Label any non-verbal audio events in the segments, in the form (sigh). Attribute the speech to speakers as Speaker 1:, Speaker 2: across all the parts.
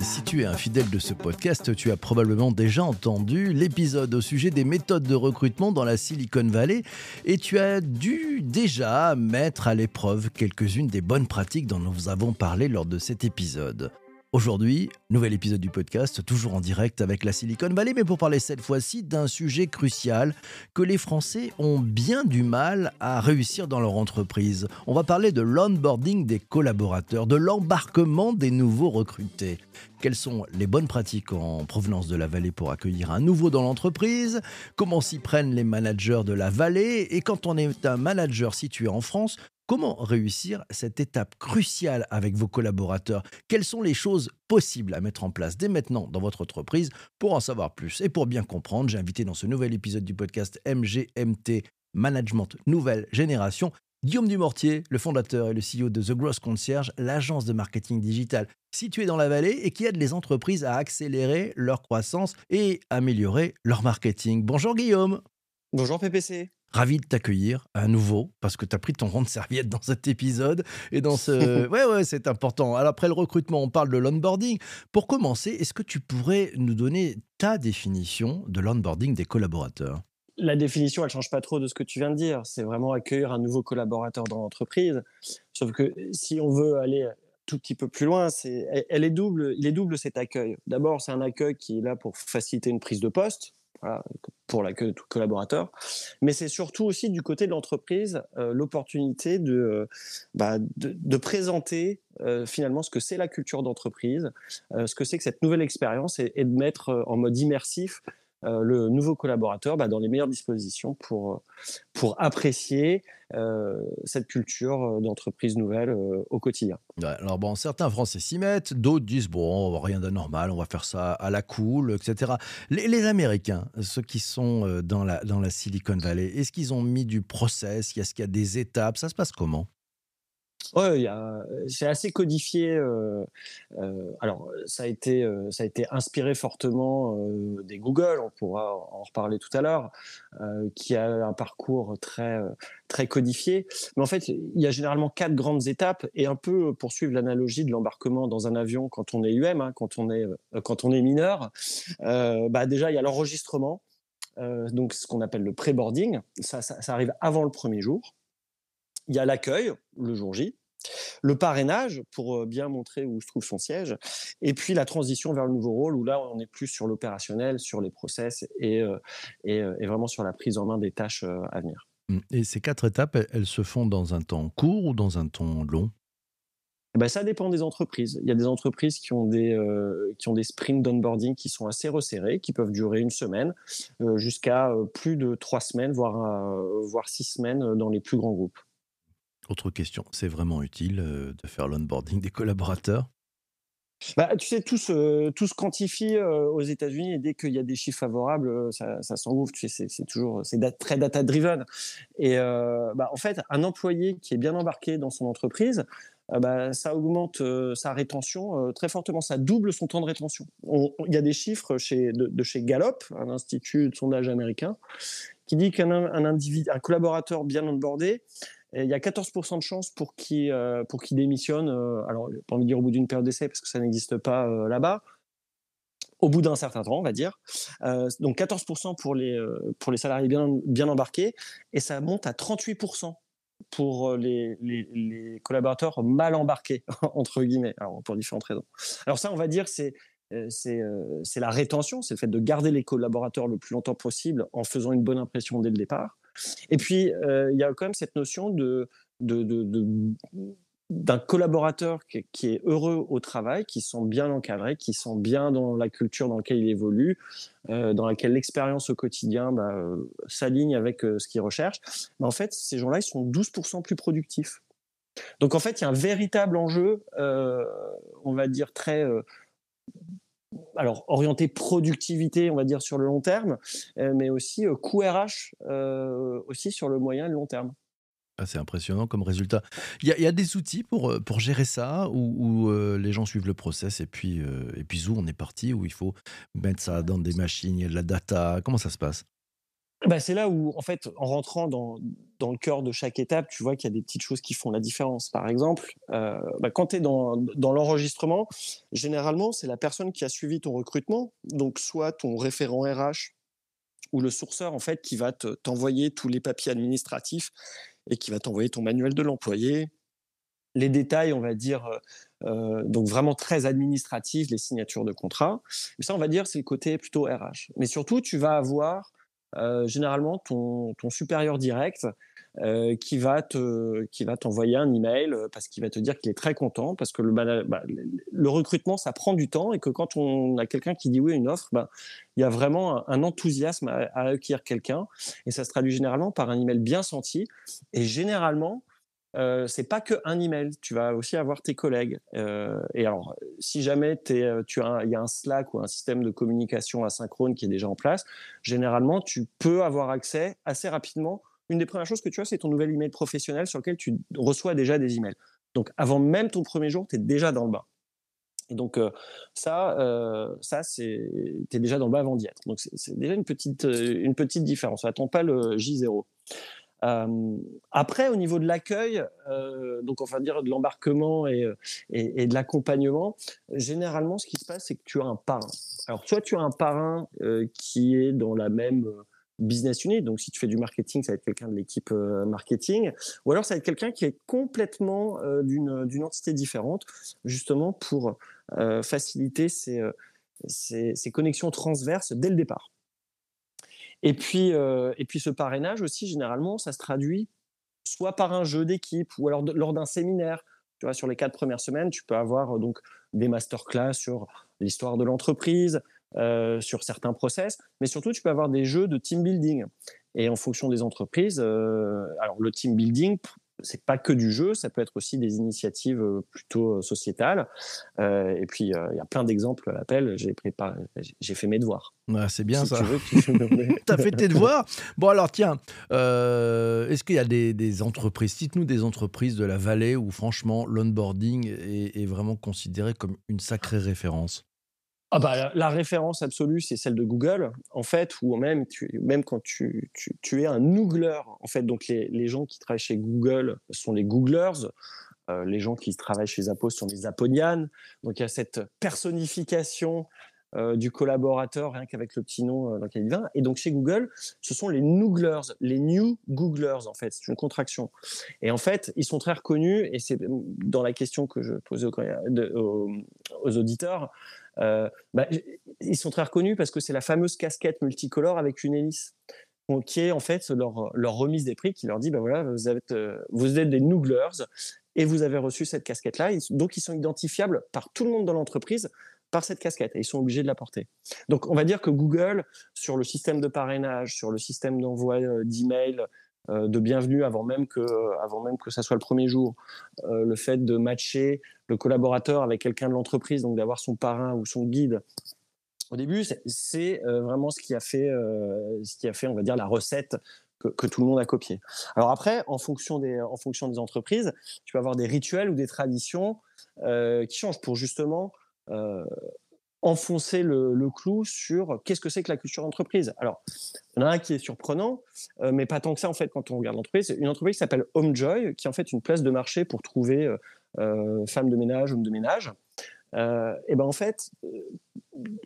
Speaker 1: Si tu es un fidèle de ce podcast, tu as probablement déjà entendu l'épisode au sujet des méthodes de recrutement dans la Silicon Valley et tu as dû déjà mettre à l'épreuve quelques-unes des bonnes pratiques dont nous avons parlé lors de cet épisode. Aujourd'hui, nouvel épisode du podcast, toujours en direct avec la Silicon Valley, mais pour parler cette fois-ci d'un sujet crucial que les Français ont bien du mal à réussir dans leur entreprise. On va parler de l'onboarding des collaborateurs, de l'embarquement des nouveaux recrutés. Quelles sont les bonnes pratiques en provenance de la vallée pour accueillir un nouveau dans l'entreprise? Comment s'y prennent les managers de la vallée? Et quand on est un manager situé en France, Comment réussir cette étape cruciale avec vos collaborateurs? Quelles sont les choses possibles à mettre en place dès maintenant dans votre entreprise? Pour en savoir plus et pour bien comprendre, j'ai invité dans ce nouvel épisode du podcast MGMT Management Nouvelle Génération Guillaume Dumortier, le fondateur et le CEO de The Gross Concierge, l'agence de marketing digital située dans la vallée et qui aide les entreprises à accélérer leur croissance et améliorer leur marketing. Bonjour Guillaume.
Speaker 2: Bonjour PPC.
Speaker 1: Ravi de t'accueillir à nouveau parce que tu as pris ton rond de serviette dans cet épisode et dans ce (laughs) Ouais ouais, c'est important. Alors après le recrutement, on parle de l'onboarding. Pour commencer, est-ce que tu pourrais nous donner ta définition de l'onboarding des collaborateurs?
Speaker 2: La définition, elle change pas trop de ce que tu viens de dire. C'est vraiment accueillir un nouveau collaborateur dans l'entreprise. Sauf que si on veut aller tout petit peu plus loin, c'est, elle est double, il est double cet accueil. D'abord, c'est un accueil qui est là pour faciliter une prise de poste pour l'accueil de tout collaborateur. Mais c'est surtout aussi du côté de l'entreprise euh, l'opportunité de, euh, bah, de, présenter euh, finalement ce que c'est la culture d'entreprise, ce que c'est que cette nouvelle expérience et, de mettre en mode immersif euh, le nouveau collaborateur bah, dans les meilleures dispositions pour, euh, pour apprécier euh, cette culture d'entreprise nouvelle au quotidien.
Speaker 1: alors bon, certains Français s'y mettent, d'autres disent bon, rien d'anormal, on va faire ça à la cool, etc. Les, Américains, ceux qui sont dans la, dans la Silicon Valley, est-ce qu'ils ont mis du process? Est-ce qu'il y a des étapes? Ça se passe comment?
Speaker 2: Ouais, c'est assez codifié. Euh, euh, alors, ça a été, euh, inspiré fortement des Google. On pourra en reparler tout à l'heure, qui a un parcours très, codifié. Mais en fait, il y a généralement quatre grandes étapes et un peu poursuivre l'analogie de l'embarquement dans un avion quand on est UM, quand on est, quand on est mineur. bah déjà, il y a l'enregistrement, donc ce qu'on appelle le pré-boarding. Ça arrive avant le premier jour. Il y a l'accueil le jour J, le parrainage pour bien montrer où se trouve son siège, et puis la transition vers le nouveau rôle où là on est plus sur l'opérationnel, sur les process et, et, vraiment sur la prise en main des tâches à venir.
Speaker 1: Mmh. Et ces quatre étapes, elles se font dans un temps court ou dans un temps long?
Speaker 2: Eh ben, ça dépend des entreprises. Il y a des entreprises qui ont des, qui ont des sprints d'onboarding qui sont assez resserrés, qui peuvent durer une semaine, jusqu'à plus de trois semaines, voire, voire six semaines dans les plus grands groupes.
Speaker 1: Autre question, c'est vraiment utile euh, de faire l'onboarding des collaborateurs?
Speaker 2: Bah, tu sais, tout se, quantifie euh, aux États-Unis et dès qu'il y a des chiffres favorables, euh, ça, ça s'engouffre. C'est toujours très data driven. Et bah, en fait, un employé qui est bien embarqué dans son entreprise, bah, ça augmente sa rétention très fortement. Ça double son temps de rétention. Il y a des chiffres de, chez Gallup, un institut de sondage américain, qui dit qu'un collaborateur bien onboardé, il y a 14% de chances pour qu'il euh, pour qu'il démissionne. Euh, alors, pas envie de dire au bout d'une période d'essai parce que ça n'existe pas euh, là-bas. Au bout d'un certain temps, on va dire. donc 14% pour les salariés bien embarqués et ça monte à 38% pour les, collaborateurs mal embarqués (laughs) entre guillemets. Alors pour différentes raisons. Alors ça, on va dire c'est la rétention, c'est le fait de garder les collaborateurs le plus longtemps possible en faisant une bonne impression dès le départ. Et puis, euh, il y a quand même cette notion de, d'un collaborateur qui, est heureux au travail, qui sont bien encadré, qui sont bien dans la culture dans laquelle il évolue, euh, dans laquelle l'expérience au quotidien bah, euh, s'aligne avec ce qu'il recherche. Mais en fait, ces gens-là, ils sont 12% plus productifs. Donc en fait, il y a un véritable enjeu, on va dire très alors orienté productivité, on va dire sur le long terme, euh, mais aussi euh, coût RH euh, aussi sur le moyen et le long terme.
Speaker 1: Ah, c'est impressionnant comme résultat. Il y, a des outils pour, pour gérer ça, où, les gens suivent le process et puis, et puis où on est parti, où il faut mettre ça dans des machines, il y a de la data? Comment ça se passe?
Speaker 2: Bah, c'est là où, en fait, en rentrant dans, dans, le cœur de chaque étape, tu vois qu'il y a des petites choses qui font la différence. Par exemple, bah, quand tu es dans, dans l'enregistrement, généralement, c'est la personne qui a suivi ton recrutement, donc soit ton référent RH ou le sourceur, en fait, qui va t'envoyer tous les papiers administratifs et qui va t'envoyer ton manuel de l'employé, les détails, on va dire, euh, euh, donc vraiment très administratifs, les signatures de contrat. Mais ça, on va dire, c'est le côté plutôt RH. Mais surtout, tu vas avoir euh, généralement ton, supérieur direct euh, qui va te t'envoyer un email euh, parce qu'il va te dire qu'il est très content parce que le, bah, le recrutement ça prend du temps et que quand on a quelqu'un qui dit oui à une offre bah, il y a vraiment un, enthousiasme à, acquérir quelqu'un. Et ça se traduit généralement par un email bien senti. Et généralement euh, c'est pas que un email, tu vas aussi avoir tes collègues. Euh, et alors, si jamais es, tu as, il y a un Slack ou un système de communication asynchrone qui est déjà en place, généralement, tu peux avoir accès assez rapidement une des premières choses que tu as, c'est ton nouvel email professionnel sur lequel tu reçois déjà des emails. Donc, avant même ton premier jour, tu es déjà dans le bas. Et donc, euh, ça, euh, ça c'est, tu es déjà dans le bas avant d'y être. Donc, c'est déjà une petite, euh, une petite différence. On n'attend pas le J0. Après, au niveau de l'accueil, donc enfin dire de l'embarquement et, et, de l'accompagnement, généralement, ce qui se passe, c'est que tu as un parrain. Alors, soit tu as un parrain qui est dans la même business unit. Donc, si tu fais du marketing, ça va être quelqu'un de l'équipe euh, marketing. Ou alors, ça va être quelqu'un qui est complètement euh, d'une entité différente, justement pour euh, faciliter ces, connexions transverses dès le départ. Et puis, et puis, ce parrainage aussi, généralement, ça se traduit soit par un jeu d'équipe ou alors lors d'un séminaire. Tu vois, sur les quatre premières semaines, tu peux avoir donc des masterclass sur l'histoire de l'entreprise, euh, sur certains process, mais surtout tu peux avoir des jeux de team building. Et en fonction des entreprises, euh, alors le team building, c'est pas que du jeu, ça peut être aussi des initiatives euh, plutôt sociétales. et puis il y a plein d'exemples à l'appel. J'ai préparé, j'ai fait mes devoirs.
Speaker 1: c'est bien ça. Tu (laughs) as fait tes devoirs? Bon alors tiens, est-ce qu'il y a des, entreprises, cite-nous des entreprises de la vallée où franchement l'onboarding est vraiment considéré comme une sacrée référence?
Speaker 2: Ah bah, la, référence absolue, c'est celle de Google, en fait, ou même, même quand tu, tu, es un Googler, en fait, donc les, les, gens qui travaillent chez Google sont les Googlers, euh, les gens qui travaillent chez Zappos sont les Aponianes, donc il y a cette personnification euh, du collaborateur, rien qu'avec le petit nom euh, dans lequel il vient. Et donc chez Google, ce sont les Nooglers, les New Googlers en fait, c'est une contraction. Et en fait, ils sont très reconnus, et c'est dans la question que je posais aux auditeurs, euh, bah, ils sont très reconnus parce que c'est la fameuse casquette multicolore avec une hélice qui est en fait leur, remise des prix qui leur dit bah voilà vous êtes euh, vous êtes des nooglers et vous avez reçu cette casquette là donc ils sont identifiables par tout le monde dans l'entreprise par cette casquette et ils sont obligés de la porter. Donc on va dire que Google sur le système de parrainage, sur le système d'envoi euh, d'email, de bienvenue avant même que avant même que ça soit le premier jour. Euh, le fait de matcher le collaborateur avec quelqu'un de l'entreprise, donc d'avoir son parrain ou son guide. Au début, c'est euh, vraiment ce qui a fait, ce qui a fait, on va dire, la recette que, tout le monde a copié. Alors après, en fonction des, en fonction des entreprises, tu vas avoir des rituels ou des traditions qui changent pour justement enfoncer le, clou sur qu'est-ce que c'est que la culture d'entreprise. Alors, il y en a un qui est surprenant, euh, mais pas tant que ça en fait quand on regarde l'entreprise. Une entreprise qui s'appelle Homejoy, qui est en fait une place de marché pour trouver euh, euh femmes de ménage, hommes de ménage. Et ben en fait,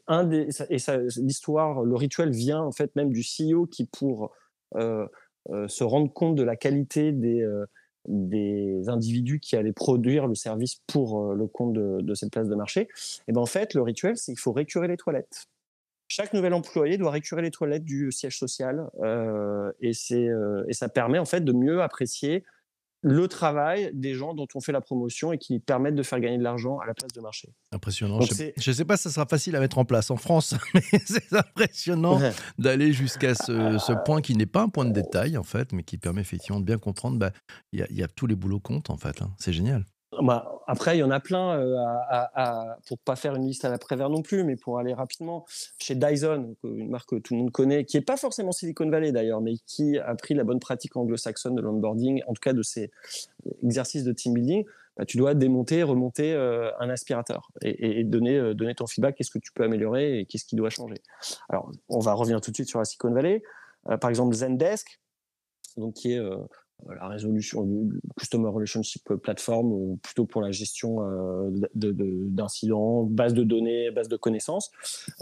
Speaker 2: un des, et l'histoire, le rituel vient en fait même du CEO qui pour se rendre compte de la qualité des des individus qui allaient produire le service pour euh, le compte de, cette place de marché, et ben en fait, le rituel, c'est qu'il faut récurer les toilettes. Chaque nouvel employé doit récurer les toilettes du siège social euh, et, euh, et ça permet en fait de mieux apprécier le travail des gens dont on fait la promotion et qui permettent de faire gagner de l'argent à la place de marché.
Speaker 1: Impressionnant. je ne sais, pas si ça sera facile à mettre en place en France, (laughs) mais c'est impressionnant d'aller jusqu'à ce, point qui n'est pas un point de détail, en fait, mais qui permet effectivement de bien comprendre, bah, il y, a tous les boulots comptent, en fait. Hein. C'est génial.
Speaker 2: Bah, après, il y en a plein, euh, à, pour pas faire une liste à la Prévert non plus, mais pour aller rapidement. Chez Dyson, une marque que tout le monde connaît, qui n'est pas forcément Silicon Valley d'ailleurs, mais qui a pris la bonne pratique anglo-saxonne de l'onboarding, en tout cas de ces exercices de team building, bah, tu dois démonter, remonter euh, un aspirateur et, donner, euh, donner ton feedback, qu'est-ce que tu peux améliorer et qu'est-ce qui doit changer. Alors, on va revenir tout de suite sur la Silicon Valley. par exemple, Zendesk, donc qui est la résolution du Customer Relationship Platform, plutôt pour la gestion euh, d'incidents, base de données, base de connaissances.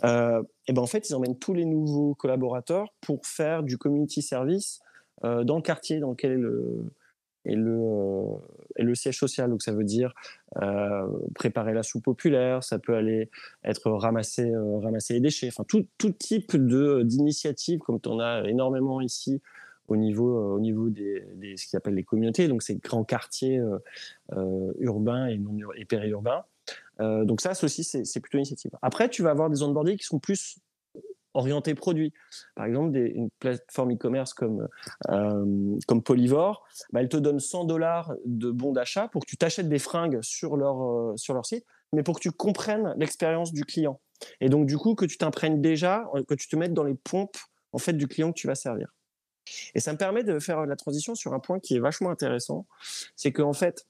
Speaker 2: Euh, et ben en fait, ils emmènent tous les nouveaux collaborateurs pour faire du community service euh, dans le quartier dans lequel est le, est le, le siège social. Donc ça veut dire préparer la soupe populaire, ça peut aller être ramasser, ramasser les déchets, enfin tout, tout type d'initiative, comme tu en as énormément ici au niveau, euh, au niveau des, ce qu'ils appellent les communautés, donc ces grands quartiers euh, euh, urbains et, périurbains. donc ça, aussi, c'est plutôt initiative. Après, tu vas avoir des onboarding qui sont plus orientés produits. Par exemple, des, une plateforme e-commerce comme, comme Polyvore, bah, elle te donne 100 dollars de bons d'achat pour que tu t'achètes des fringues sur leur, sur leur site, mais pour que tu comprennes l'expérience du client. Et donc, du coup, que tu t'imprègnes déjà, que tu te mettes dans les pompes en fait, du client que tu vas servir. Et ça me permet de faire la transition sur un point qui est vachement intéressant, c'est qu'en fait,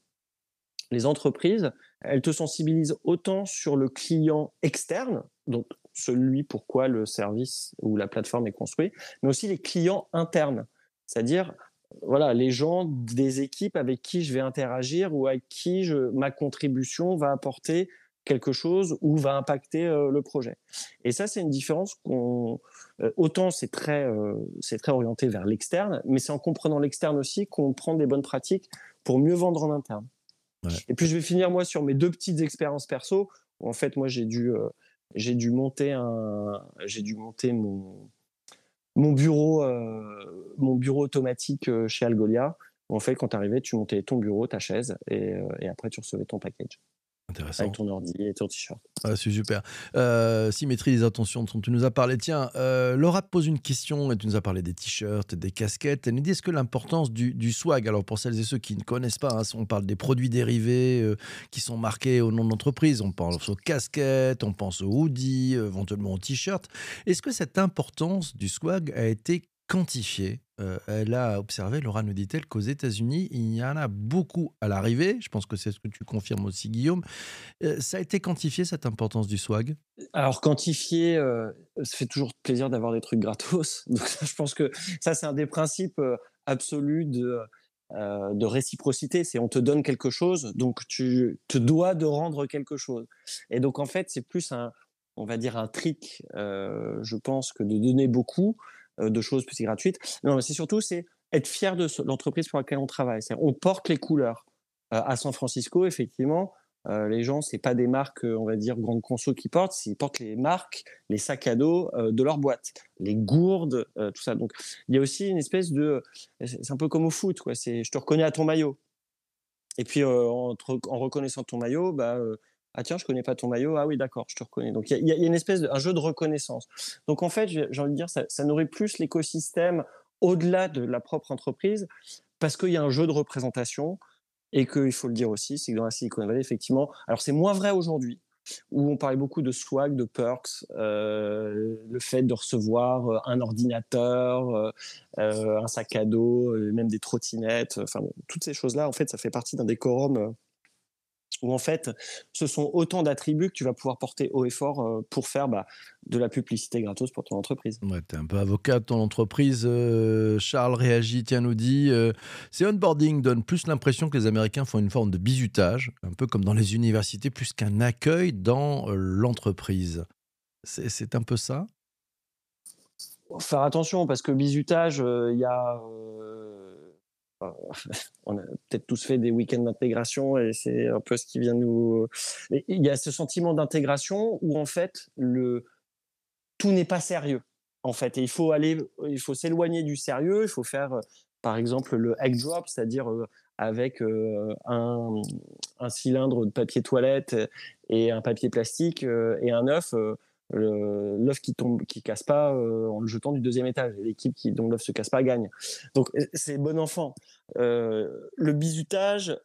Speaker 2: les entreprises, elles te sensibilisent autant sur le client externe, donc celui pourquoi le service ou la plateforme est construit, mais aussi les clients internes, c'est-à-dire voilà les gens des équipes avec qui je vais interagir ou à qui je, ma contribution va apporter quelque chose ou va impacter euh, le projet. Et ça, c'est une différence qu'on euh, autant c'est très euh, c'est très orienté vers l'externe, mais c'est en comprenant l'externe aussi qu'on prend des bonnes pratiques pour mieux vendre en interne. Et puis je vais finir moi sur mes deux petites expériences perso. Où, en fait, moi j'ai dû j'ai dû monter un j'ai dû monter mon mon bureau mon bureau automatique chez Algolia. En fait, quand tu arrivais, tu montais ton bureau, ta chaise, et, et après tu recevais ton package.
Speaker 1: Intéressant.
Speaker 2: Avec ton ordi et ton t-shirt.
Speaker 1: Ah, c'est super. Euh, symétrie des attentions dont tu nous as parlé. Tiens, euh, Laura te pose une question et tu nous as parlé des t-shirts, des casquettes. Elle nous dit est-ce que l'importance du, swag, alors pour celles et ceux qui ne connaissent pas, hein, on parle des produits dérivés euh, qui sont marqués au nom de l'entreprise, on pense aux casquettes, on pense aux hoodies, éventuellement aux t-shirts. Est-ce que cette importance du swag a été quantifiée euh, elle a observé, Laura nous dit-elle, qu'aux États-Unis, il y en a beaucoup à l'arrivée. Je pense que c'est ce que tu confirmes aussi, Guillaume. Euh, ça a été quantifié, cette importance du swag?
Speaker 2: Alors, quantifié, euh, ça fait toujours plaisir d'avoir des trucs gratos. (laughs) Donc, je pense que ça, c'est un des principes absolus de, de réciprocité. C'est on te donne quelque chose, donc tu te dois de rendre quelque chose. Et donc, en fait, c'est plus un, on va dire, un trick, je pense, que de donner beaucoup. Euh, de choses plus gratuites. Non, mais c'est surtout c'est être fier de l'entreprise pour laquelle on travaille. On porte les couleurs. Euh, à San Francisco, effectivement, euh, les gens, c'est pas des marques, on va dire, grandes conso qui portent, ils portent les marques, les sacs à dos de leur boîte, les gourdes, tout ça. Donc, il y a aussi une espèce de, c'est un peu comme au foot, quoi. C'est, je te reconnais à ton maillot. Et puis, en, en, reconnaissant ton maillot, bah, ah tiens, je connais pas ton maillot. Ah oui, d'accord, je te reconnais. Donc il y, a une espèce de un jeu de reconnaissance. Donc en fait, j'ai envie de dire, ça, nourrit plus l'écosystème au-delà de la propre entreprise parce qu'il y a un jeu de représentation et qu'il faut le dire aussi, c'est que dans la Silicon Valley, effectivement, alors c'est moins vrai aujourd'hui où on parlait beaucoup de swag, de perks, euh, le fait de recevoir euh, un ordinateur, euh, un sac à dos, même des trottinettes, enfin toutes ces choses-là, en fait, ça fait partie d'un décorum où en fait, ce sont autant d'attributs que tu vas pouvoir porter haut et fort euh, pour faire bah, de la publicité gratos pour ton entreprise.
Speaker 1: Ouais, tu es un peu avocat de ton entreprise. Euh, Charles réagit, tiens, nous dit euh, Ces onboarding donnent plus l'impression que les Américains font une forme de bizutage, un peu comme dans les universités, plus qu'un accueil dans l'entreprise. C'est un peu ça?
Speaker 2: Faire attention, parce que bizutage, il y a (laughs) on a peut-être tous fait des week-ends d'intégration et c'est un peu ce qui vient nous. il y a ce sentiment d'intégration où en fait le tout n'est pas sérieux en fait il faut aller, il faut s'éloigner du sérieux, il faut faire par exemple le egg drop, c'est-à-dire euh, avec euh, un, un, cylindre de papier toilette et un papier plastique euh, et un œuf l'œuf qui tombe, qui casse pas euh, en le jetant du deuxième étage. L'équipe qui dont l'œuf se casse pas gagne. Donc euh, c'est bon enfant. Euh, le bizutage,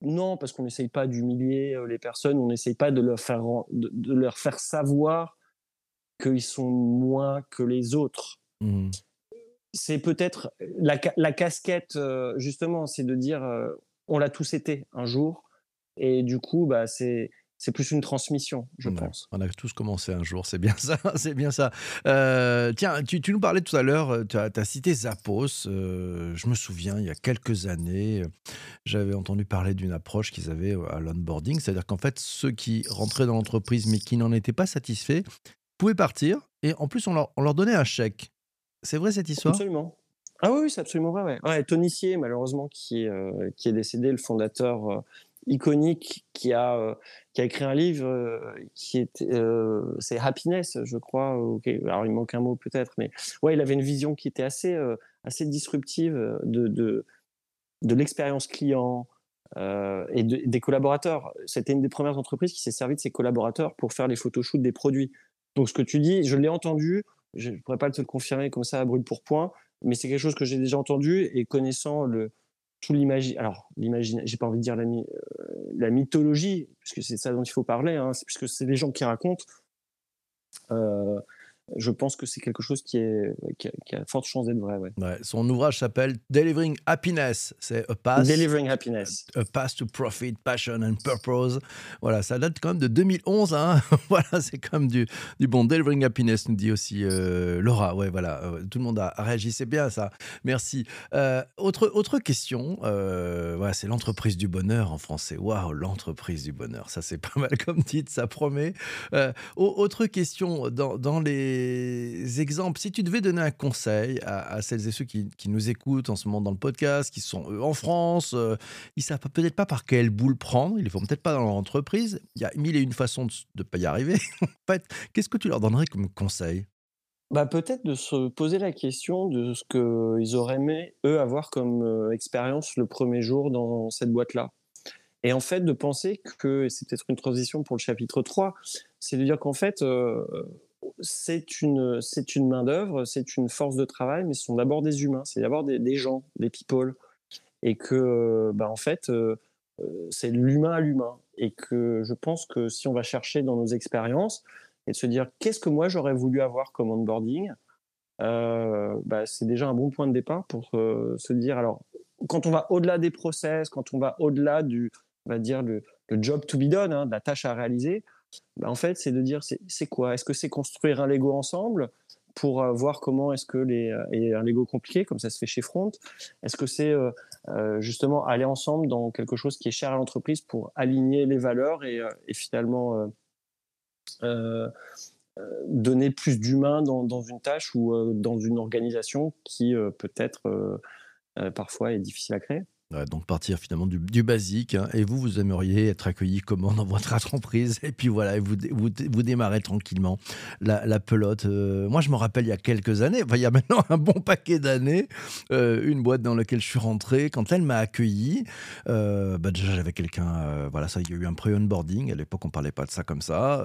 Speaker 2: non, parce qu'on n'essaye pas d'humilier les personnes, on n'essaye pas de leur faire, de, leur faire savoir qu'ils sont moins que les autres. Mmh. C'est peut-être la, la, casquette, justement, c'est de dire on l'a tous été un jour, et du coup, bah, c'est c'est plus une transmission, je pense.
Speaker 1: On a tous commencé un jour, c'est bien (laughs) ça, c'est bien ça. Euh, tiens, tu, nous parlais tout à l'heure, euh, tu as, cité Zappos. Euh, je me souviens, il y a quelques années, j'avais entendu parler d'une approche qu'ils avaient à l'onboarding, c'est-à-dire qu'en fait, ceux qui rentraient dans l'entreprise mais qui n'en étaient pas satisfaits pouvaient partir et en plus, on leur, on leur donnait un chèque. C'est vrai cette histoire?
Speaker 2: Absolument. Ah oui, c'est absolument vrai. Ouais. Tony Sier, malheureusement, qui, qui est décédé, le fondateur iconique qui a, euh, qui a écrit un livre euh, qui était, euh, c'est Happiness, je crois. Alors il manque un mot peut-être, mais ouais, il avait une vision qui était assez, assez disruptive de, de, de l'expérience client. et des collaborateurs. C'était une des premières entreprises qui s'est servi de ses collaborateurs pour faire les photoshoots des produits. Donc ce que tu dis, je l'ai entendu, je ne pourrais pas te le confirmer comme ça à brûle pour point, mais c'est quelque chose que j'ai déjà entendu et connaissant le, tout. Alors, l'imagine, j'ai pas envie de dire la, euh, mythologie, puisque c'est ça dont il faut parler, hein, puisque c'est les gens qui racontent. Euh, je pense que c'est quelque chose qui, est, qui, a, forte chance d'être vrai.
Speaker 1: Ouais. son ouvrage s'appelle Delivering Happiness. C'est a path,
Speaker 2: Delivering Happiness.
Speaker 1: A, Path to Profit, Passion and Purpose. Voilà, ça date quand même de 2011. Hein (laughs) voilà, c'est comme du, du bon Delivering Happiness, nous dit aussi euh, Laura. Ouais, voilà, euh, tout le monde a réagi. C'est bien ça. Merci. Euh, autre, autre question. voilà, c'est l'entreprise du bonheur en français. Waouh, l'entreprise du bonheur. Ça, c'est (laughs) pas mal comme titre, ça promet. autre question. Dans, dans les exemples, si tu devais donner un conseil à, celles et ceux qui, nous écoutent en ce moment dans le podcast, qui sont en France, euh, ils savent peut-être pas par quelle boule prendre, ils ne font peut-être pas dans leur entreprise, il y a mille et une façons de ne pas y arriver. (laughs) qu'est-ce que tu leur donnerais comme conseil?
Speaker 2: Bah, peut-être de se poser la question de ce qu'ils auraient aimé, eux, avoir comme euh, expérience le premier jour dans cette boîte-là. Et en fait, de penser que, c'est peut-être une transition pour le chapitre 3, c'est de dire qu'en fait, euh, c'est une, c'est une main-d'œuvre, c'est une force de travail, mais ce sont d'abord des humains, c'est d'abord des, gens, des people. Et que, bah, en fait, euh, euh, c'est l'humain à l'humain. Et que je pense que si on va chercher dans nos expériences et de se dire qu'est-ce que moi j'aurais voulu avoir comme onboarding, euh, bah, c'est déjà un bon point de départ pour se dire alors, quand on va au-delà des process, quand on va au-delà du, on va dire, le, job to be done, hein, de la tâche à réaliser, bah, en fait, c'est de dire c'est quoi? Est-ce que c'est construire un Lego ensemble pour euh, voir comment est-ce que les euh, et un Lego compliqué comme ça se fait chez Front? Est-ce que c'est euh, justement aller ensemble dans quelque chose qui est cher à l'entreprise pour aligner les valeurs et, finalement donner plus d'humain dans, dans, une tâche ou dans une organisation qui peut-être parfois est difficile à créer?
Speaker 1: Donc partir finalement du, basique. Hein. Et vous, vous aimeriez être accueilli comment dans votre entreprise? Et puis voilà, vous, vous, vous démarrez tranquillement la, pelote. Euh, moi, je me rappelle il y a quelques années, enfin, il y a maintenant (laughs) un bon paquet d'années, euh, une boîte dans laquelle je suis rentré. Quand elle m'a accueilli, euh, bah déjà j'avais quelqu'un, voilà, ça, il y a eu un pré-onboarding. À l'époque, on parlait pas de ça comme ça.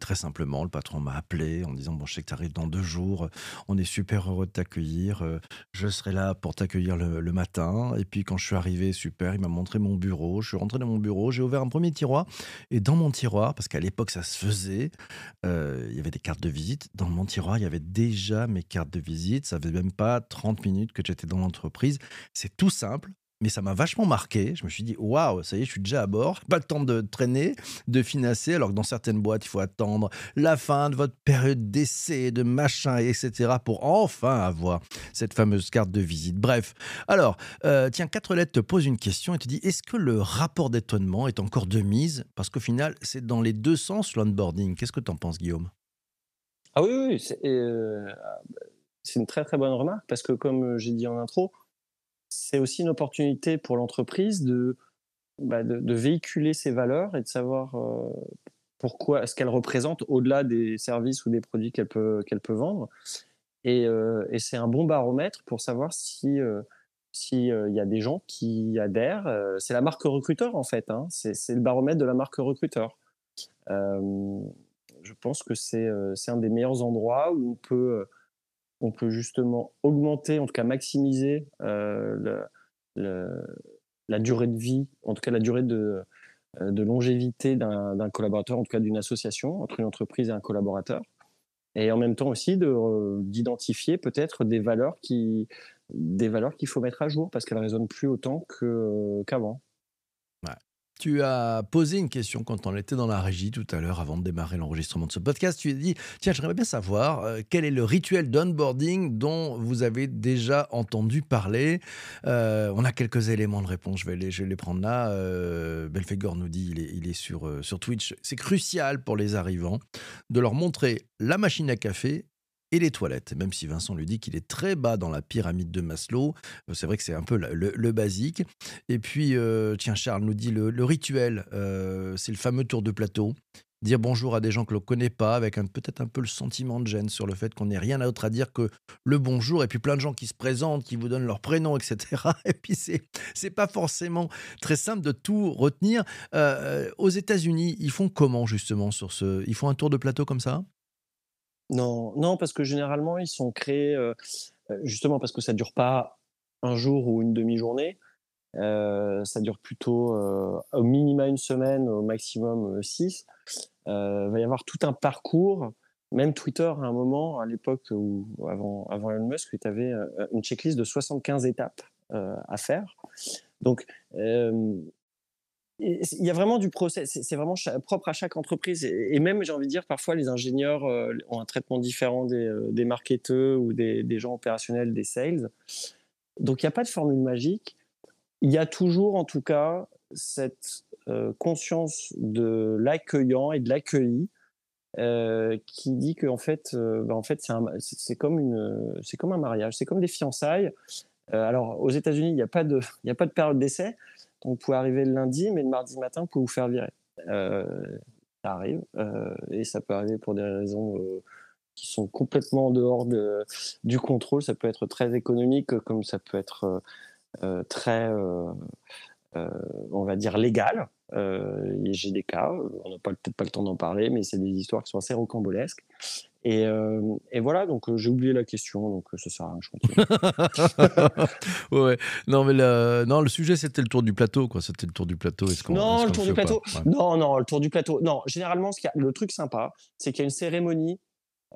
Speaker 1: très simplement, le patron m'a appelé en disant Bon, je sais que tu arrives dans deux jours, on est super heureux de t'accueillir. je serai là pour t'accueillir le, le matin. Et puis quand je suis arrivé, arrivé, super. Il m'a montré mon bureau. Je suis rentré dans mon bureau. J'ai ouvert un premier tiroir. Et dans mon tiroir, parce qu'à l'époque, ça se faisait, euh, il y avait des cartes de visite. Dans mon tiroir, il y avait déjà mes cartes de visite. Ça faisait même pas 30 minutes que j'étais dans l'entreprise. C'est tout simple mais ça m'a vachement marqué. Je me suis dit, waouh, ça y est, je suis déjà à bord. Pas le temps de traîner, de financer, alors que dans certaines boîtes, il faut attendre la fin de votre période d'essai, de machin, etc., pour enfin avoir cette fameuse carte de visite. Bref, alors, euh, tiens, quatre lettres te posent une question et te dit, est-ce que le rapport d'étonnement est encore de mise? Parce qu'au final, c'est dans les deux sens l'onboarding. Qu'est-ce que tu en penses, Guillaume?
Speaker 2: Ah oui, oui, euh, c'est une très très bonne remarque, parce que comme j'ai dit en intro, c'est aussi une opportunité pour l'entreprise de, bah, de, véhiculer ses valeurs et de savoir euh, pourquoi, ce qu'elle représente au-delà des services ou des produits qu'elle peut, peut vendre. Et, euh, et c'est un bon baromètre pour savoir si euh, s'il y a des gens qui adhèrent. c'est la marque recruteur en fait. Hein. C'est, le baromètre de la marque recruteur. je pense que c'est un des meilleurs endroits où on peut on peut justement augmenter, en tout cas maximiser euh, la durée de vie, en tout cas la durée de, de longévité d'un collaborateur, en tout cas d'une association entre une entreprise et un collaborateur. Et en même temps aussi d'identifier peut-être des valeurs qui des valeurs qu'il faut mettre à jour parce qu'elles résonnent plus autant qu'avant.
Speaker 1: Tu as posé une question quand on était dans la régie tout à l'heure avant de démarrer l'enregistrement de ce podcast. Tu as dit Tiens, j'aimerais bien savoir euh, quel est le rituel d'onboarding dont vous avez déjà entendu parler? Euh, on a quelques éléments de réponse. Je vais les, prendre là. Euh, Belfegor nous dit il est, euh, sur Twitch. C'est crucial pour les arrivants de leur montrer la machine à café et les toilettes, même si Vincent lui dit qu'il est très bas dans la pyramide de Maslow. Euh, c'est vrai que c'est un peu le, basique. Et puis, euh, tiens, Charles nous dit le, rituel, euh, c'est le fameux tour de plateau. Dire bonjour à des gens que l'on ne connaît pas, avec peut-être un peu le sentiment de gêne sur le fait qu'on n'ait rien d'autre à dire que le bonjour, et puis plein de gens qui se présentent, qui vous donnent leur prénom, etc. (laughs) Et puis, c'est, pas forcément très simple de tout retenir. aux États-Unis, ils font comment justement sur ce. Ils font un tour de plateau comme ça?
Speaker 2: Non, non, parce que généralement, ils sont créés justement parce que ça dure pas un jour ou une demi-journée. ça dure plutôt au minimum une semaine, au maximum six. Il va y avoir tout un parcours. Même Twitter, à un moment, à l'époque où avant, avant Elon Musk, tu avais une checklist de 75 étapes à faire. Donc, il y a vraiment du process, c'est vraiment propre à chaque entreprise. Et, même, j'ai envie de dire, parfois, les ingénieurs euh, ont un traitement différent des, euh, marketeurs ou des, gens opérationnels, des sales. Donc, il n'y a pas de formule magique. Il y a toujours, en tout cas, cette euh, conscience de l'accueillant et de l'accueilli qui dit que fait, bah, en fait, c'est comme une, c'est comme un mariage, c'est comme des fiançailles. alors, aux États-Unis, il n'y a (laughs) a pas de période d'essai. On pouvait arriver le lundi, mais le mardi matin, vous pouvez vous faire virer. Euh, ça arrive, euh, et ça peut arriver pour des raisons euh, qui sont complètement en dehors de, du contrôle. Ça peut être très économique, comme ça peut être très, on va dire, légal. J'ai des cas, on n'a peut-être pas le temps d'en parler, mais c'est des histoires qui sont assez rocambolesques. Et, et, voilà, donc j'ai oublié la question, donc ça sert à rien, je
Speaker 1: continue. (laughs) ouais, non, mais le, non, le sujet c'était le tour du plateau, quoi. C'était le tour du plateau.
Speaker 2: Est-ce non, le tour du plateau. Non, non, le tour du plateau. Non, généralement, ce le truc sympa, c'est qu'il y a une cérémonie,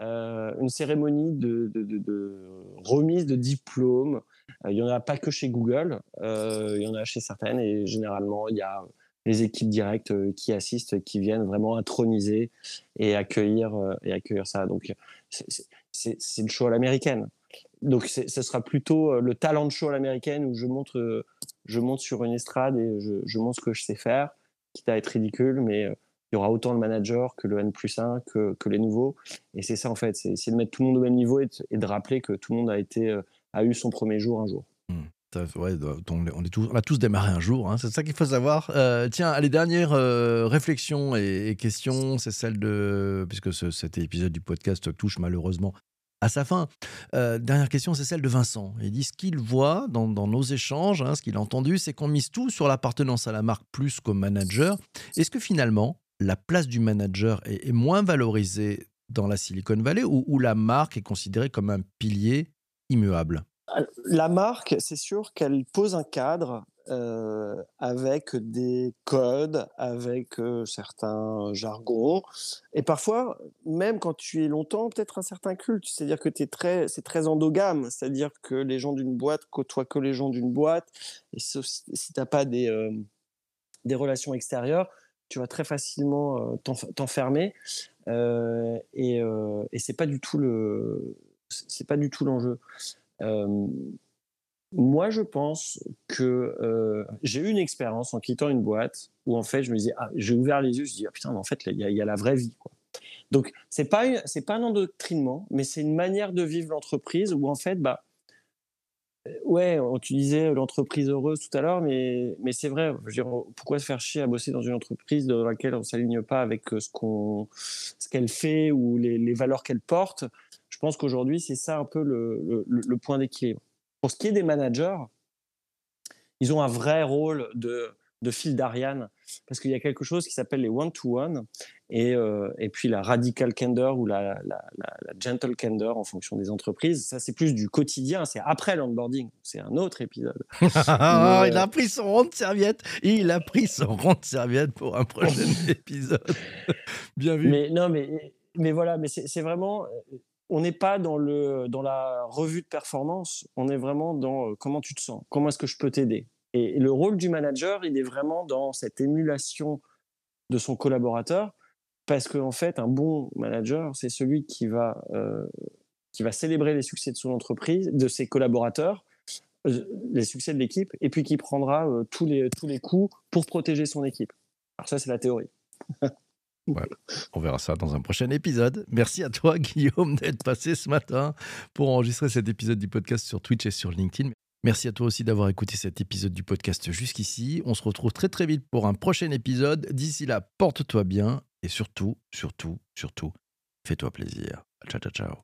Speaker 2: euh, une cérémonie de, de, de, remise de diplôme. il y en a pas que chez Google, euh, il y en a chez certaines, et généralement, il y a les équipes directes euh, qui assistent, qui viennent vraiment introniser et accueillir, euh, et accueillir ça. Donc, c'est le show à l'américaine. Donc, ce sera plutôt euh, le talent de show à l'américaine où je monte, je monte sur une estrade et je, je, montre ce que je sais faire, quitte à être ridicule, mais il y aura autant le manager que le N plus 1, que, que les nouveaux. Et c'est ça, en fait, c'est de mettre tout le monde au même niveau et de, rappeler que tout le monde a, été, a eu son premier jour un jour.
Speaker 1: Ouais, on, a tous démarré un jour, hein, c'est ça qu'il faut savoir. Euh, tiens, les dernières euh, réflexions et, questions, c'est celle de. Puisque cet épisode du podcast touche malheureusement à sa fin. Euh, dernière question, c'est celle de Vincent. Il dit ce qu'il voit dans, nos échanges, hein, ce qu'il a entendu, c'est qu'on mise tout sur l'appartenance à la marque plus qu'au manager. Est-ce que finalement, la place du manager est, moins valorisée dans la Silicon Valley ou la marque est considérée comme un pilier immuable?
Speaker 2: La marque, c'est sûr qu'elle pose un cadre euh, avec des codes, avec euh, certains jargons, et parfois, même quand tu es longtemps, peut-être un certain culte. C'est-à-dire que très, c'est très endogame, c'est-à-dire que les gens d'une boîte côtoient que les gens d'une boîte, et si, tu n'as pas des, euh, relations extérieures, tu vas très facilement t'enfermer, et, et c'est pas du tout c'est pas du tout l'enjeu moi, je pense que j'ai eu une expérience en quittant une boîte où en fait, je me disais, ah, j'ai ouvert les yeux, je me dis, ah, putain, mais en fait, il y, a la vraie vie. Donc, c'est pas c'est pas un endoctrinement, mais c'est une manière de vivre l'entreprise où en fait, bah, ouais, tu disais l'entreprise heureuse tout à l'heure, mais, c'est vrai. Pourquoi se faire chier à bosser dans une entreprise dans laquelle on s'aligne pas avec ce qu'on, ce qu'elle fait ou les, valeurs qu'elle porte? Pense qu'aujourd'hui, c'est ça un peu le, point d'équilibre. Pour ce qui est des managers, ils ont un vrai rôle de de fil d'Ariane, parce qu'il y a quelque chose qui s'appelle les one-to-one, et, euh, et puis la radical candor ou la, la, la, gentle candor en fonction des entreprises. Ça, c'est plus du quotidien, c'est après l'onboarding, c'est un autre épisode. (laughs)
Speaker 1: Ah, il a pris son rond de serviette, il a pris son rond de serviette pour un prochain (laughs) épisode. Bien vu.
Speaker 2: Mais non, mais, mais voilà, mais c'est vraiment on n'est pas dans, le, dans la revue de performance, on est vraiment dans euh, comment tu te sens, comment est-ce que je peux t'aider. Et, le rôle du manager, il est vraiment dans cette émulation de son collaborateur, parce qu'en fait, un bon manager, c'est celui qui va, euh, qui va célébrer les succès de son entreprise, de ses collaborateurs, euh, les succès de l'équipe, et puis qui prendra tous, les, tous les coups pour protéger son équipe. Alors ça, c'est la théorie. (laughs)
Speaker 1: On verra ça dans un prochain épisode. Merci à toi, (laughs) Guillaume, d'être passé ce matin pour enregistrer cet épisode du podcast sur Twitch et sur LinkedIn. Merci à toi aussi d'avoir écouté cet épisode du podcast jusqu'ici. On se retrouve très très vite pour un prochain épisode. D'ici là, porte-toi bien et surtout, surtout, surtout, fais-toi plaisir. Ciao, ciao, ciao.